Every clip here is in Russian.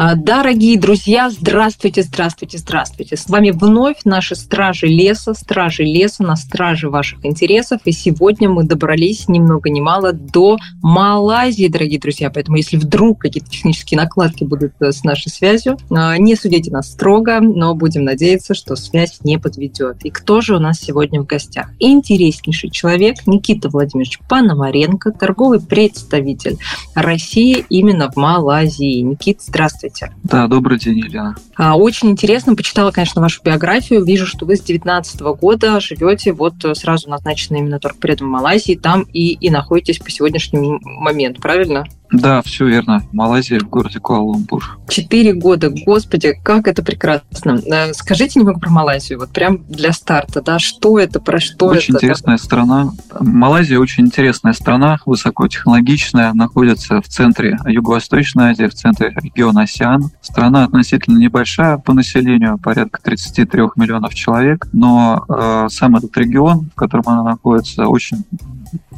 А, дорогие друзья, здравствуйте, здравствуйте, здравствуйте. С вами вновь наши стражи леса, стражи леса на страже ваших интересов. И сегодня мы добрались ни много ни мало до Малайзии, дорогие друзья. Поэтому если вдруг какие-то технические накладки будут э, с нашей связью, а, не судите нас строго, но будем надеяться, что связь не подведет. И кто же у нас сегодня в гостях? Интереснейший человек Никита Владимирович Пономаренко, торговый представитель России именно в Малайзии. Никит, здравствуйте. Здравствуйте. Да, добрый день, Елена. А, очень интересно, почитала, конечно, вашу биографию. Вижу, что вы с 19 года живете вот сразу назначены именно торгпредом Малайзии, там и, и находитесь по сегодняшний момент, правильно? Да, все верно. Малайзия в городе Куала-Лумпур. Четыре года, господи, как это прекрасно. Э, скажите немного про Малайзию, вот прям для старта, да, что это, про что очень это? Очень интересная страна. Малайзия очень интересная страна, высокотехнологичная, находится в центре Юго-Восточной Азии, в центре региона Асиан. Страна относительно небольшая по населению, порядка 33 миллионов человек, но э, сам этот регион, в котором она находится, очень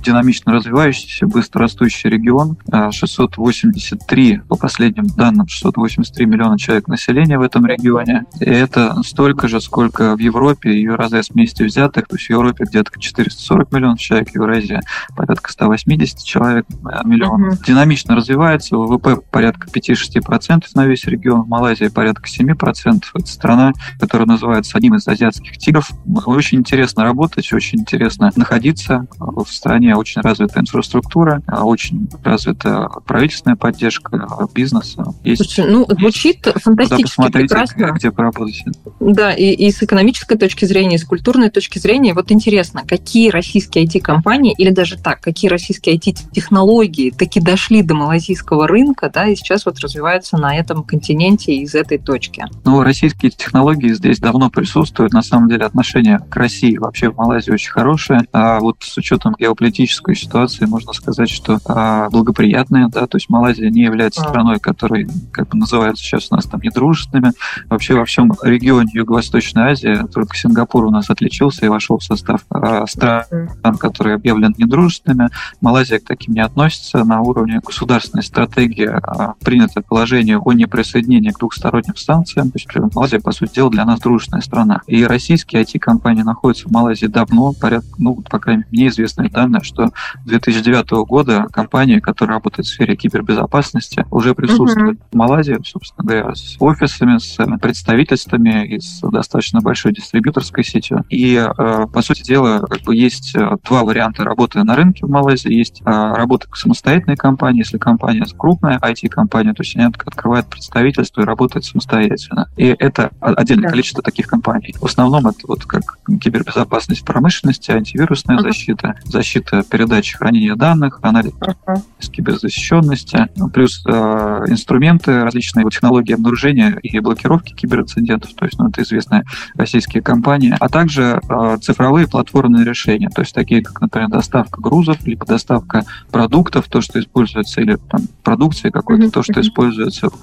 динамично развивающийся, быстро растущий регион. 683, а, по последним данным, 683 миллиона человек населения в этом регионе. И это столько же, сколько в Европе и Евразия вместе взятых. То есть в Европе где-то 440 миллионов человек, в Евразии порядка 180 человек э, миллионов. Mm-hmm. Динамично развивается, ВВП порядка 5-6% на весь регион, в Малайзии порядка 7%. Это страна, которая называется одним из азиатских тигров. Очень интересно работать, очень интересно находиться в стране очень развита инфраструктура, а очень развита правительственная поддержка бизнеса. Есть, Слушайте, ну, звучит фантастически прекрасно. где поработать. Да, и, и с экономической точки зрения, и с культурной точки зрения. Вот интересно, какие российские IT-компании, или даже так, какие российские IT-технологии таки дошли до малазийского рынка, да, и сейчас вот развиваются на этом континенте из этой точки? Ну, российские технологии здесь давно присутствуют. На самом деле отношение к России вообще в Малайзии очень хорошее. А вот с учетом геополитической политической ситуации можно сказать, что а, благоприятная, да, то есть Малайзия не является страной, которая, как бы называется сейчас у нас там недружественными. Вообще во всем регионе Юго-Восточной Азии только Сингапур у нас отличился и вошел в состав а, стран, которые объявлены недружественными. Малайзия к таким не относится. На уровне государственной стратегии а, принято положение о неприсоединении к двухсторонним санкциям. То есть Малайзия, по сути дела, для нас дружественная страна. И российские IT-компании находятся в Малайзии давно, порядка, ну, по крайней мере, мне известные данные, что с 2009 года компании, которые работают в сфере кибербезопасности, уже присутствуют uh-huh. в Малайзии, собственно говоря, с офисами, с представительствами и с достаточно большой дистрибьюторской сетью. И, э, по сути дела, как бы есть э, два варианта работы на рынке в Малайзии. Есть э, работа самостоятельной компании, если компания крупная IT-компания, то есть они открывают представительство и работают самостоятельно. И это отдельное да. количество таких компаний. В основном это вот как кибербезопасность промышленности, антивирусная uh-huh. защита, защита передачи хранения данных, анализ uh-huh. киберзащищенности, ну, плюс э, инструменты, различные технологии обнаружения и блокировки киберинцидентов, то есть ну, это известные российские компании, а также э, цифровые платформенные решения, то есть такие как, например, доставка грузов, либо доставка продуктов, то, что используется, или там, продукции какой-то, uh-huh. то, что используется в,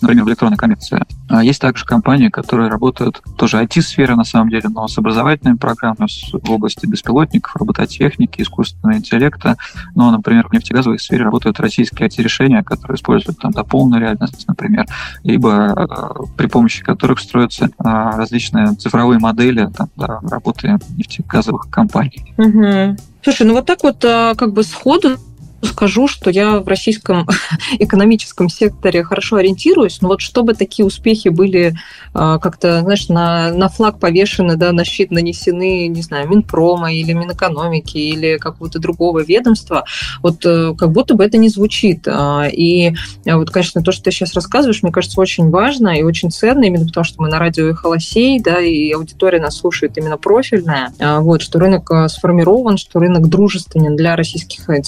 например, в электронной коммерции. А есть также компании, которые работают, тоже IT-сфера на самом деле, но с образовательными программами в области беспилотников, робототехники, искусственного интеллекта. Но, например, в нефтегазовой сфере работают российские IT-решения, которые используют там дополненную реальность, например, либо э, при помощи которых строятся э, различные цифровые модели там, да, работы нефтегазовых компаний. Угу. Слушай, ну вот так вот э, как бы сходу скажу, что я в российском экономическом секторе хорошо ориентируюсь, но вот чтобы такие успехи были а, как-то, знаешь, на, на флаг повешены, да, на щит нанесены, не знаю, Минпрома или Минэкономики или какого-то другого ведомства, вот э, как будто бы это не звучит. А, и вот, конечно, то, что ты сейчас рассказываешь, мне кажется, очень важно и очень ценно, именно потому что мы на радио Холосей, да, и аудитория нас слушает именно профильная, а, вот, что рынок сформирован, что рынок дружественен для российских э,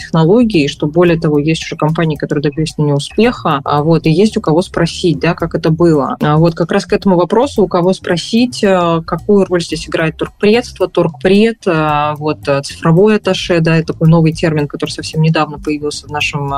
окей, что более того, есть уже компании, которые добились на нее а вот, и есть у кого спросить, да, как это было. А вот как раз к этому вопросу, у кого спросить, э, какую роль здесь играет торгпредство, торгпред, э, вот, цифровой атташе, да, это такой новый термин, который совсем недавно появился в нашем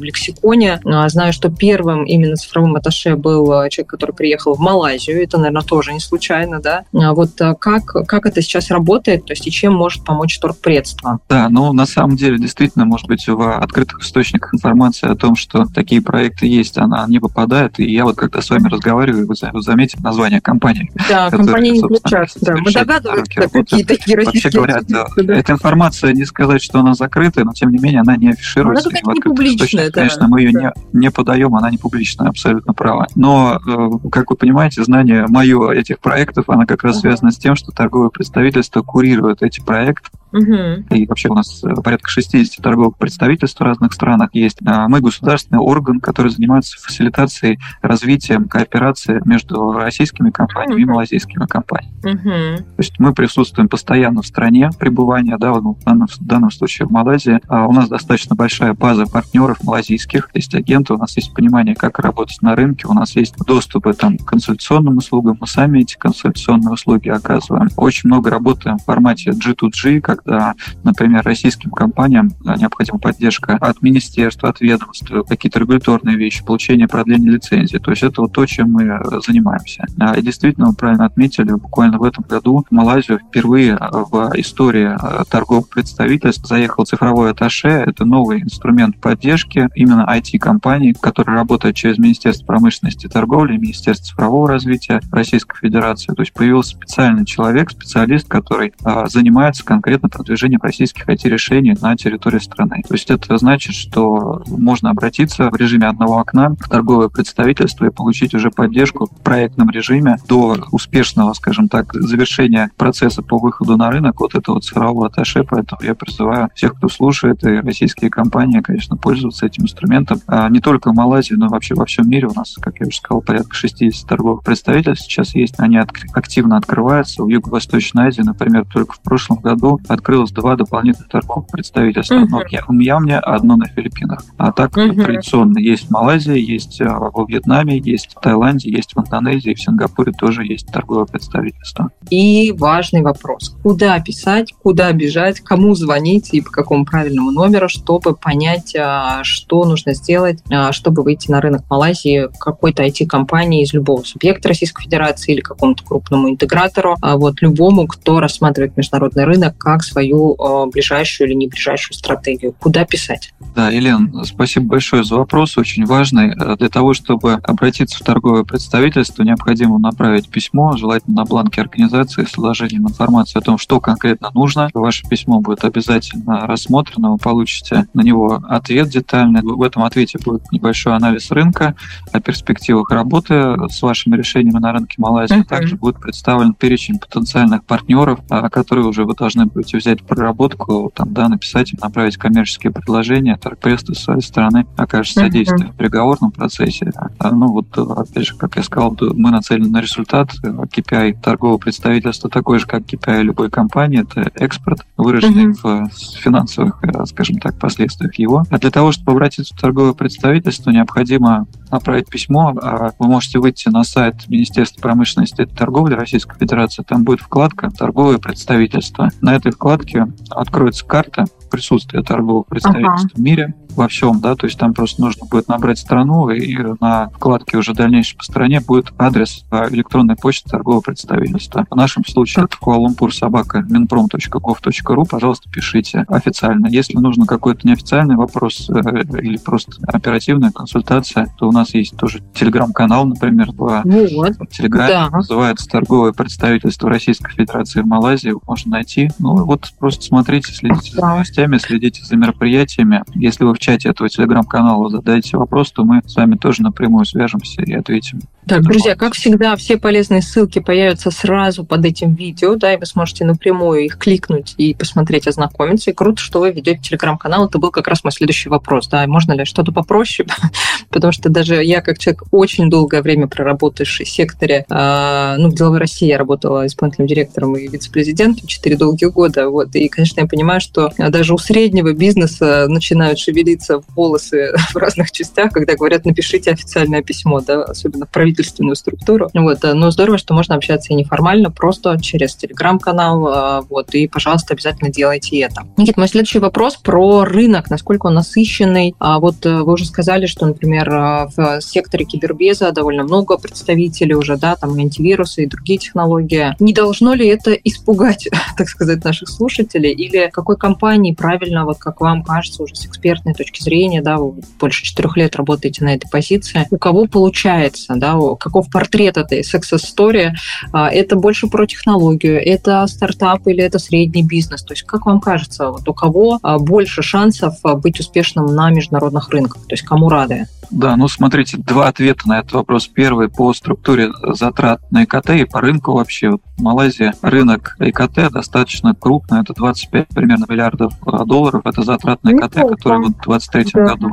лексиконе. Знаю, что первым именно цифровым атташе был человек, который приехал в Малайзию, это, наверное, тоже не случайно, да. Вот как, как это сейчас работает, то есть и чем может помочь торгпредство? Да, ну, на самом деле, действительно, может быть, в открытых источниках информация о том, что такие проекты есть, она не попадает. И я вот когда с вами разговариваю, вы заметите название компании. Да, компания не включается. Да. Мы догадываемся, какие такие российские Вообще говоря, да, да. эта информация, не сказать, что она закрытая, но тем не менее она не афишируется. Она какая-то не публичная. Да. Конечно, мы ее не, не подаем, она не публичная, абсолютно права. Но, э, как вы понимаете, знание мое этих проектов, она как раз uh-huh. связана с тем, что торговое представительство курирует эти проекты Угу. И вообще у нас э, порядка 60 торговых представительств в разных странах есть. А мы государственный орган, который занимается фасилитацией, развитием кооперации между российскими компаниями угу. и малазийскими компаниями. Угу. То есть мы присутствуем постоянно в стране пребывания, да, в данном, в данном случае в Малайзии. А у нас достаточно большая база партнеров малазийских, есть агенты, у нас есть понимание, как работать на рынке, у нас есть доступы там, к консультационным услугам, мы сами эти консультационные услуги оказываем. Очень много работаем в формате G2G, как когда, например, российским компаниям э, необходима поддержка от министерства, от ведомств, какие-то регуляторные вещи, получение продления лицензии. То есть это вот то, чем мы э, занимаемся. А, и действительно, вы правильно отметили, буквально в этом году в Малайзию впервые в истории торговых представительств заехал цифровой атташе. Это новый инструмент поддержки именно IT-компаний, который работает через Министерство промышленности и торговли, Министерство цифрового развития Российской Федерации. То есть появился специальный человек, специалист, который занимается конкретно продвижением российских IT-решений на территории страны. То есть это значит, что можно обратиться в режиме одного окна в торговое представительство и получить уже поддержку в проектном режиме до успешного, скажем так, завершения процесса по выходу на рынок вот этого цифрового атташе. Поэтому я призываю всех, кто слушает, и российские компании, конечно, пользоваться этим инструментом. А не только в Малайзии, но вообще во всем мире. У нас, как я уже сказал, порядка 60 торговых представительств сейчас есть. Они активно открываются. В Юго-Восточной Азии, например, только в прошлом году открылось два дополнительных торговых представительства. Uh-huh. Одно в Мьянме, одно на Филиппинах. А так uh-huh. традиционно есть в Малайзии, есть а, во Вьетнаме, есть в Таиланде, есть в Индонезии, в Сингапуре тоже есть торговое представительство. И важный вопрос. Куда писать, куда бежать, кому звонить и по какому правильному номеру, чтобы понять, а, что нужно сделать, а, чтобы выйти на рынок Малайзии какой-то IT-компании из любого субъекта Российской Федерации или какому-то крупному интегратору, вот любому, кто рассматривает международный рынок как свою э, ближайшую или не ближайшую стратегию? Куда писать? Да, Елена, спасибо большое за вопрос, очень важный. Э, для того, чтобы обратиться в торговое представительство, необходимо направить письмо, желательно на бланке организации с изложением информации о том, что конкретно нужно. Ваше письмо будет обязательно рассмотрено, вы получите на него ответ детальный. В этом ответе будет небольшой анализ рынка, о перспективах работы с вашими решениями на рынке Малайзии. Uh-huh. Также будет представлен перечень потенциальных партнеров, которые уже вы должны будете взять проработку, там, да, написать направить коммерческие предложения, торгпресс с своей стороны окажет содействие uh-huh. в переговорном процессе. А, ну вот, опять же, как я сказал, мы нацелены на результат. KPI торгового представительства такой же, как KPI любой компании, это экспорт, выраженный uh-huh. в финансовых, э, скажем так, последствиях его. А для того, чтобы обратиться в торговое представительство, необходимо направить письмо. А вы можете выйти на сайт Министерства промышленности и торговли Российской Федерации. Там будет вкладка «Торговое представительство». На этой вкладке откроется карта присутствия торговых представительств ага. в мире во всем, да, то есть там просто нужно будет набрать страну, и на вкладке уже дальнейшей по стране будет адрес а, электронной почты торгового представительства. В нашем случае это Куала-Лумпур собака minprom.gov.ru, пожалуйста, пишите официально. Если нужно какой-то неофициальный вопрос э, или просто оперативная консультация, то у нас есть тоже телеграм-канал, например, в вот. Телеграме, да. называется торговое представительство Российской Федерации в Малайзии, можно найти. Ну вот просто смотрите, следите за новостями, следите за мероприятиями. Если вы чате этого телеграм-канала задаете вопрос, то мы с вами тоже напрямую свяжемся и ответим. Так, друзья, как всегда, все полезные ссылки появятся сразу под этим видео, да, и вы сможете напрямую их кликнуть и посмотреть, ознакомиться. И круто, что вы ведете телеграм-канал. Это был как раз мой следующий вопрос, да, можно ли что-то попроще, потому что даже я, как человек, очень долгое время проработавший в секторе, э, ну, в деловой России я работала исполнительным директором и вице-президентом 4 долгих года, вот, и, конечно, я понимаю, что даже у среднего бизнеса начинают шевелиться волосы в разных частях, когда говорят, напишите официальное письмо, да, особенно в правительственную структуру. Вот, э, но здорово, что можно общаться и неформально, просто через телеграм-канал, э, вот, и, пожалуйста, обязательно делайте это. Никит, мой следующий вопрос про рынок, насколько он насыщенный. А вот э, вы уже сказали, что, например, в секторе кибербеза довольно много представителей уже, да, там антивирусы, и другие технологии. Не должно ли это испугать, так сказать, наших слушателей? Или какой компании правильно, вот как вам кажется, уже с экспертной точки зрения, да, вы больше четырех лет работаете на этой позиции, у кого получается, да, каков портрет этой story, а, это больше про технологию, это стартап или это средний бизнес, то есть как вам кажется, вот у кого а, больше шансов а, быть успешным на международных рынках, то есть кому рады? Да, ну смотрите, два ответа на этот вопрос. Первый по структуре затрат на ИКТ и по рынку вообще. Вот Малайзия рынок ИКТ достаточно крупный, это 25 примерно миллиардов а, долларов, это затрат на ИКТ, который вот в 2023 да. году.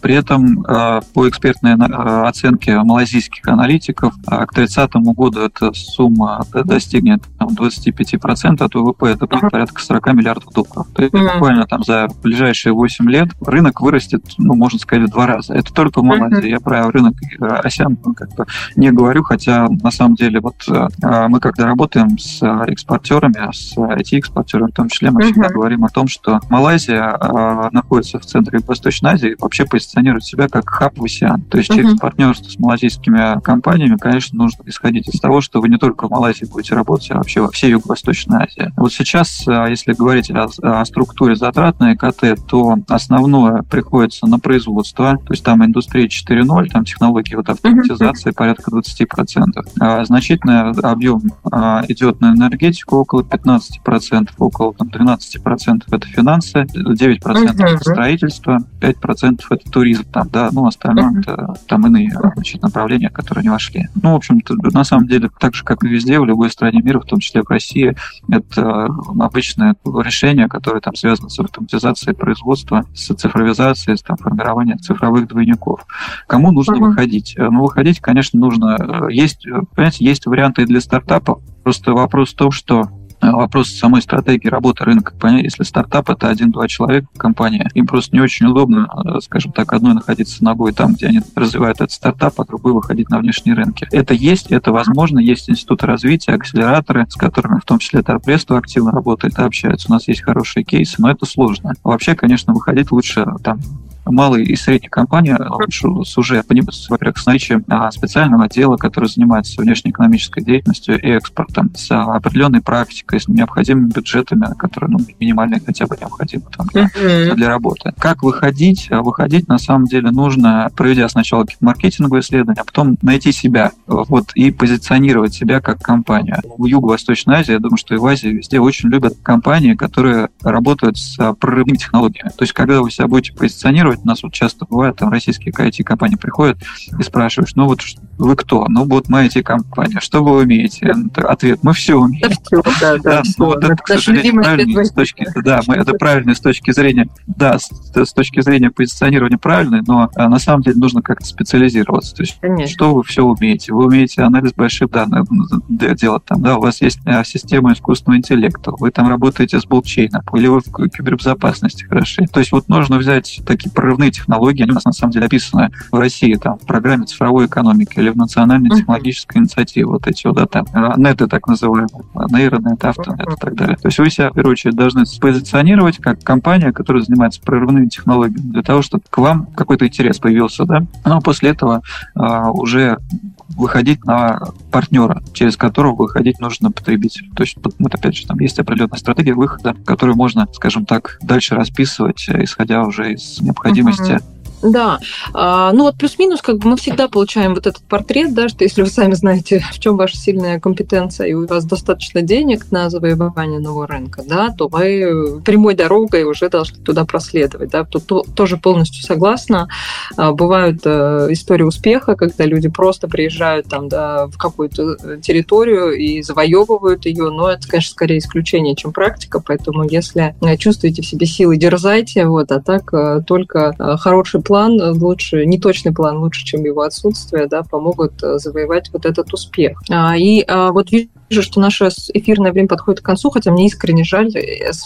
При этом а, по экспертной а, оценке малазийских аналитиков к 30 году эта сумма достигнет там, 25% от ВВП, это будет порядка 40 миллиардов долларов. То есть буквально там за ближайшие 8 лет рынок вырастет, ну, можно сказать, в два раза. Это только в Малайзии. Я про рынок ASEAN как-то не говорю, хотя на самом деле вот мы когда работаем с э, экспортерами, с IT-экспортерами в том числе, мы всегда говорим о том, что Малайзия э, находится в центре Восточной Азии и вообще позиционирует себя как хаб в АСИАН. То есть через партнерство с малазийскими компаниями, конечно, нужно исходить из того, что вы не только в Малайзии будете работать, а вообще во всей Юго-Восточной Азии. Вот сейчас, э, если говорить о, о структуре затрат на ЭКТ, то основное приходится на производство, то есть там индустрия 4.0, там технологии вот автоматизации порядка 20%. А значительный объем а, идет на энергетику около 15%, около там, 12% это финансы, 9% uh-huh. это строительство, 5% это туризм, там, да, ну, остальное это там иные значит, направления, которые не вошли. Ну, в общем-то, на самом деле, так же, как и везде, в любой стране мира, в том числе в России, это обычное решение, которое там связано с автоматизацией производства, с цифровизацией, с там, формированием цифровых двойников. Кому нужно uh-huh. выходить? Ну, выходить, конечно, нужно. Есть, понимаете, есть варианты для стартапов, Просто вопрос в том, что э, вопрос самой стратегии работы рынка. Если стартап это один-два человека компания, им просто не очень удобно, э, скажем так, одной находиться ногой там, где они развивают этот стартап, а другой выходить на внешние рынки. Это есть, это возможно, есть институты развития, акселераторы, с которыми в том числе Торпредство активно работает и общается. У нас есть хорошие кейсы, но это сложно. Вообще, конечно, выходить лучше там малые и средние компании с уже, во-первых, с наличием а, специального отдела, который занимается внешнеэкономической деятельностью и экспортом, с определенной практикой, с необходимыми бюджетами, которые ну, минимальные хотя бы необходимы там, для, для работы. Как выходить? А, выходить на самом деле нужно, проведя сначала какие-то маркетинговые исследования, а потом найти себя вот, и позиционировать себя как компанию. В Юго-Восточной Азии, я думаю, что и в Азии везде очень любят компании, которые работают с прорывными технологиями. То есть, когда вы себя будете позиционировать, У нас вот часто бывает, там российские IT-компании приходят и спрашивают, ну вот вы кто? Ну вот мы IT-компания. Что вы умеете? Ответ, мы все умеем. Все, да, да, все. Ну, вот это, к сожалению, правильно с точки, да, мы, это правильно с точки зрения, да, с, с точки зрения позиционирования правильно, но а, на самом деле нужно как-то специализироваться. То есть, Конечно. что вы все умеете? Вы умеете анализ больших данных делать там, да, у вас есть а, система искусственного интеллекта, вы там работаете с блокчейном, или вы в кибербезопасности хороши. То есть вот нужно взять такие прорывные технологии, они у нас на самом деле описаны в России, там, в программе цифровой экономики или в национальной технологической инициативе, вот эти вот, да, там, неты так называемые, нейронет, автонет и так далее. То есть вы себя, в первую очередь, должны позиционировать как компания, которая занимается прорывными технологиями, для того, чтобы к вам какой-то интерес появился, да, но после этого а, уже выходить на партнера, через которого выходить нужно потребителю. То есть, вот опять же, там есть определенная стратегия выхода, которую можно, скажем так, дальше расписывать, исходя уже из необходимости uh-huh Да, а, ну вот плюс-минус, как бы мы всегда получаем вот этот портрет, да, что если вы сами знаете, в чем ваша сильная компетенция, и у вас достаточно денег на завоевание нового рынка, да, то вы прямой дорогой уже должны туда проследовать, да, тут тоже полностью согласна. А, бывают э, истории успеха, когда люди просто приезжают там, да, в какую-то территорию и завоевывают ее, но это, конечно, скорее исключение, чем практика, поэтому если чувствуете в себе силы, дерзайте, вот, а так э, только э, хороший план, лучше, неточный план лучше, чем его отсутствие, да, помогут завоевать вот этот успех. А, и вот вижу что наше эфирное время подходит к концу, хотя мне искренне жаль.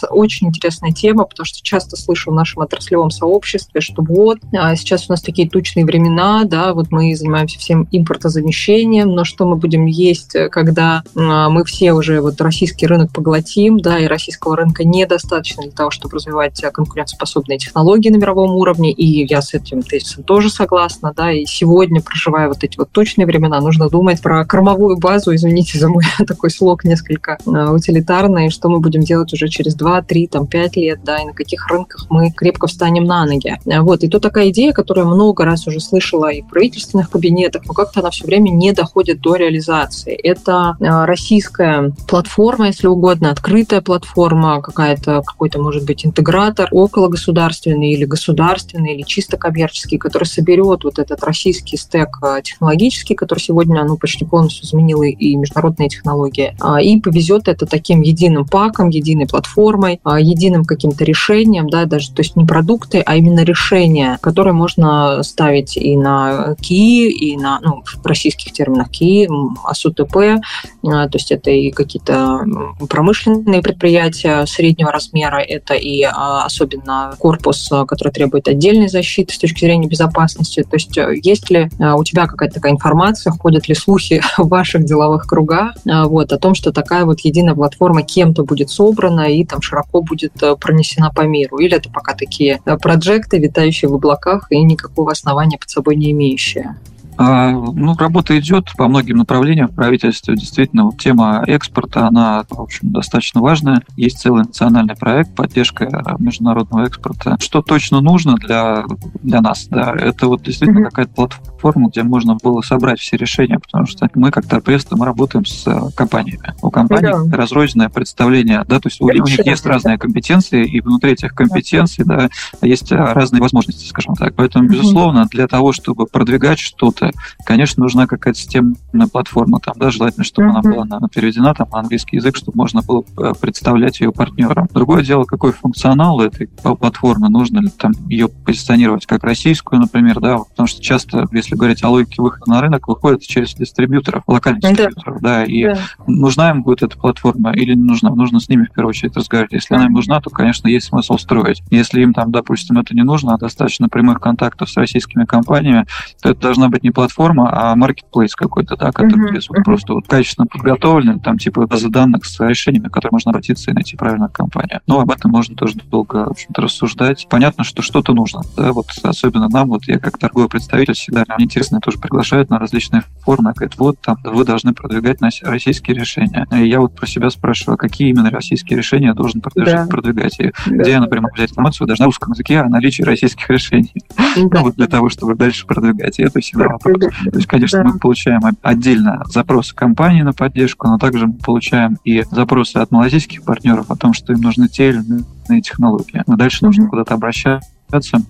Очень интересная тема, потому что часто слышу в нашем отраслевом сообществе, что вот, а, сейчас у нас такие тучные времена, да, вот мы занимаемся всем импортозамещением, но что мы будем есть, когда а, мы все уже вот российский рынок поглотим, да, и российского рынка недостаточно для того, чтобы развивать конкурентоспособные технологии на мировом уровне, и я с этим тезисом тоже согласна, да, и сегодня, проживая вот эти вот тучные времена, нужно думать про кормовую базу, извините за мой такой слог несколько э, утилитарный, что мы будем делать уже через 2, 3, там, 5 лет, да, и на каких рынках мы крепко встанем на ноги. Э, вот, и то такая идея, которую много раз уже слышала и в правительственных кабинетах, но как-то она все время не доходит до реализации. Это э, российская платформа, если угодно, открытая платформа, какая-то, какой-то, может быть, интегратор, около государственный или государственный, или чисто коммерческий, который соберет вот этот российский стек технологический, который сегодня, ну, почти полностью заменил и международные технологии, а, и повезет это таким единым паком, единой платформой, а, единым каким-то решением, да, даже, то есть не продукты, а именно решения, которые можно ставить и на КИ, и на, ну, в российских терминах КИ, АСУТП, а, то есть это и какие-то промышленные предприятия среднего размера, это и особенно корпус, который требует отдельной защиты с точки зрения безопасности. То есть э, есть ли у тебя какая-то такая информация, ходят ли слухи в ваших деловых кругах, вот, о том, что такая вот единая платформа кем-то будет собрана и там широко будет э, пронесена по миру. Или это пока такие э, проекты, витающие в облаках и никакого основания под собой не имеющие? А, ну, работа идет по многим направлениям в правительстве. Действительно, вот тема экспорта, она, в общем, достаточно важная. Есть целый национальный проект поддержка международного экспорта. Что точно нужно для, для нас? Да, это вот действительно mm-hmm. какая-то платформа, где можно было собрать все решения, потому что мы, как торпредство, мы работаем с э, компаниями. У компаний да. разрозненное представление, да, то есть у, у них есть разные компетенции, и внутри этих компетенций, да, есть э, разные возможности, скажем так. Поэтому, безусловно, для того, чтобы продвигать что-то, конечно, нужна какая-то системная платформа, там, да, желательно, чтобы она была на, переведена там, на английский язык, чтобы можно было э, представлять ее партнерам. Другое дело, какой функционал этой платформы, нужно ли там ее позиционировать как российскую, например, да, потому что часто, если говорить о логике выхода на рынок, выходит через дистрибьюторов, локальных mm-hmm. дистрибьюторов, да, и yeah. нужна им будет эта платформа или не нужна, нужно с ними в первую очередь разговаривать. Если она им нужна, то, конечно, есть смысл строить. Если им там, допустим, это не нужно, а достаточно прямых контактов с российскими компаниями, то это должна быть не платформа, а marketplace какой-то, да, который uh-huh, uh-huh. просто вот качественно подготовлен, там типа базы данных с решениями, к которым можно обратиться и найти правильную компанию. Но об этом можно тоже долго, в общем-то, рассуждать. Понятно, что что-то нужно, да, вот особенно нам, вот я как торговый представитель всегда, интересно, тоже приглашают на различные форумы, говорят, вот там вы должны продвигать на российские решения. И я вот про себя спрашиваю, какие именно российские решения я должен продвигать, да. продвигать и да. где я, например, взять информацию даже на русском языке о наличии российских решений. Да. Ну, вот для того, чтобы дальше продвигать. И это всегда вопрос то есть, конечно, да. мы получаем отдельно запросы компании на поддержку, но также мы получаем и запросы от малазийских партнеров о том, что им нужны те или иные технологии. Но дальше mm-hmm. нужно куда-то обращаться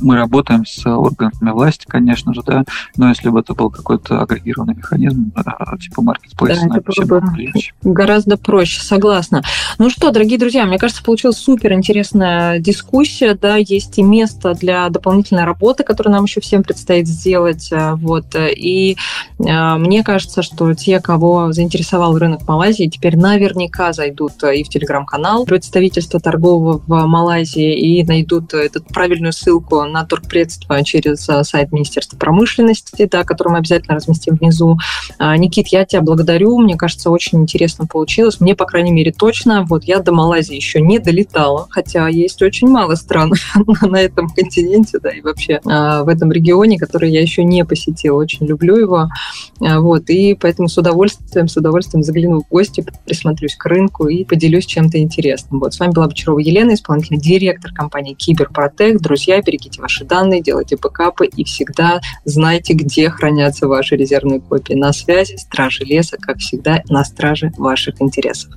мы работаем с органами власти, конечно же, да, но если бы это был какой-то агрегированный механизм, типа маркетплейс, да, это было бы легче. гораздо проще, согласна. Ну что, дорогие друзья, мне кажется, получилась супер интересная дискуссия, да, есть и место для дополнительной работы, которую нам еще всем предстоит сделать, э, вот, и э, мне кажется, что те, кого заинтересовал рынок Малайзии, теперь наверняка зайдут и в телеграм-канал представительства торгового в Малайзии и найдут этот правильную ссылку ссылку на торгпредство через э, сайт Министерства промышленности, да, который мы обязательно разместим внизу. А, Никит, я тебя благодарю. Мне кажется, очень интересно получилось. Мне, по крайней мере, точно. Вот я до Малайзии еще не долетала, хотя есть очень мало стран на этом континенте, да, и вообще а, в этом регионе, который я еще не посетила. Очень люблю его. А, вот, и поэтому с удовольствием, с удовольствием загляну в гости, присмотрюсь к рынку и поделюсь чем-то интересным. Вот, с вами была Бочарова Елена, исполнительный директор компании Киберпротек. Друзья, переходите берегите ваши данные, делайте бэкапы и всегда знайте, где хранятся ваши резервные копии. На связи Стражи Леса, как всегда, на страже ваших интересов.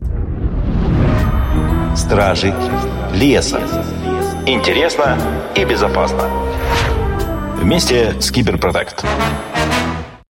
Стражи Леса. Интересно и безопасно. Вместе с Киберпротект.